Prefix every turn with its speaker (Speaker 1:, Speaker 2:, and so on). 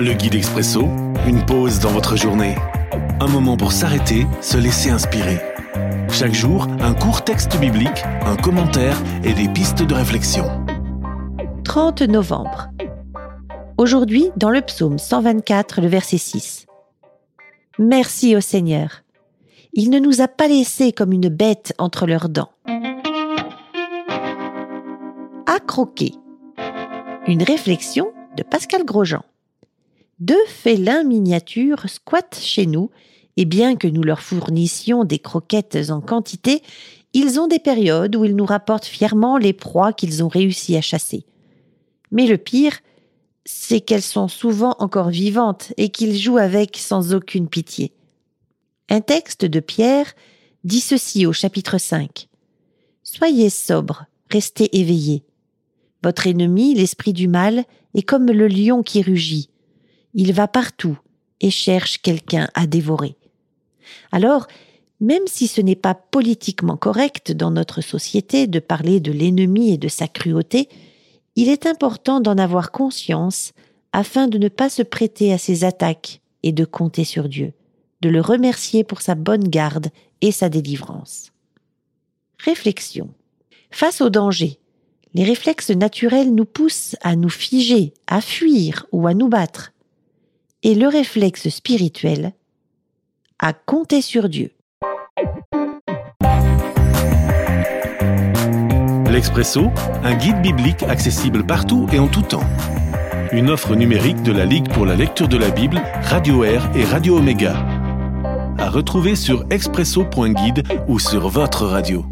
Speaker 1: Le guide expresso, une pause dans votre journée. Un moment pour s'arrêter, se laisser inspirer. Chaque jour, un court texte biblique, un commentaire et des pistes de réflexion.
Speaker 2: 30 novembre. Aujourd'hui, dans le psaume 124, le verset 6. Merci au Seigneur. Il ne nous a pas laissés comme une bête entre leurs dents. À croquer. Une réflexion de Pascal Grosjean. Deux félins miniatures squattent chez nous, et bien que nous leur fournissions des croquettes en quantité, ils ont des périodes où ils nous rapportent fièrement les proies qu'ils ont réussi à chasser. Mais le pire, c'est qu'elles sont souvent encore vivantes et qu'ils jouent avec sans aucune pitié. Un texte de Pierre dit ceci au chapitre 5. Soyez sobres, restez éveillés. Votre ennemi, l'esprit du mal, est comme le lion qui rugit. Il va partout et cherche quelqu'un à dévorer. Alors, même si ce n'est pas politiquement correct dans notre société de parler de l'ennemi et de sa cruauté, il est important d'en avoir conscience afin de ne pas se prêter à ses attaques et de compter sur Dieu, de le remercier pour sa bonne garde et sa délivrance. Réflexion. Face au danger, les réflexes naturels nous poussent à nous figer, à fuir ou à nous battre. Et le réflexe spirituel, à compter sur Dieu.
Speaker 1: L'Expresso, un guide biblique accessible partout et en tout temps. Une offre numérique de la Ligue pour la lecture de la Bible, Radio Air et Radio Omega. À retrouver sur expresso.guide ou sur votre radio.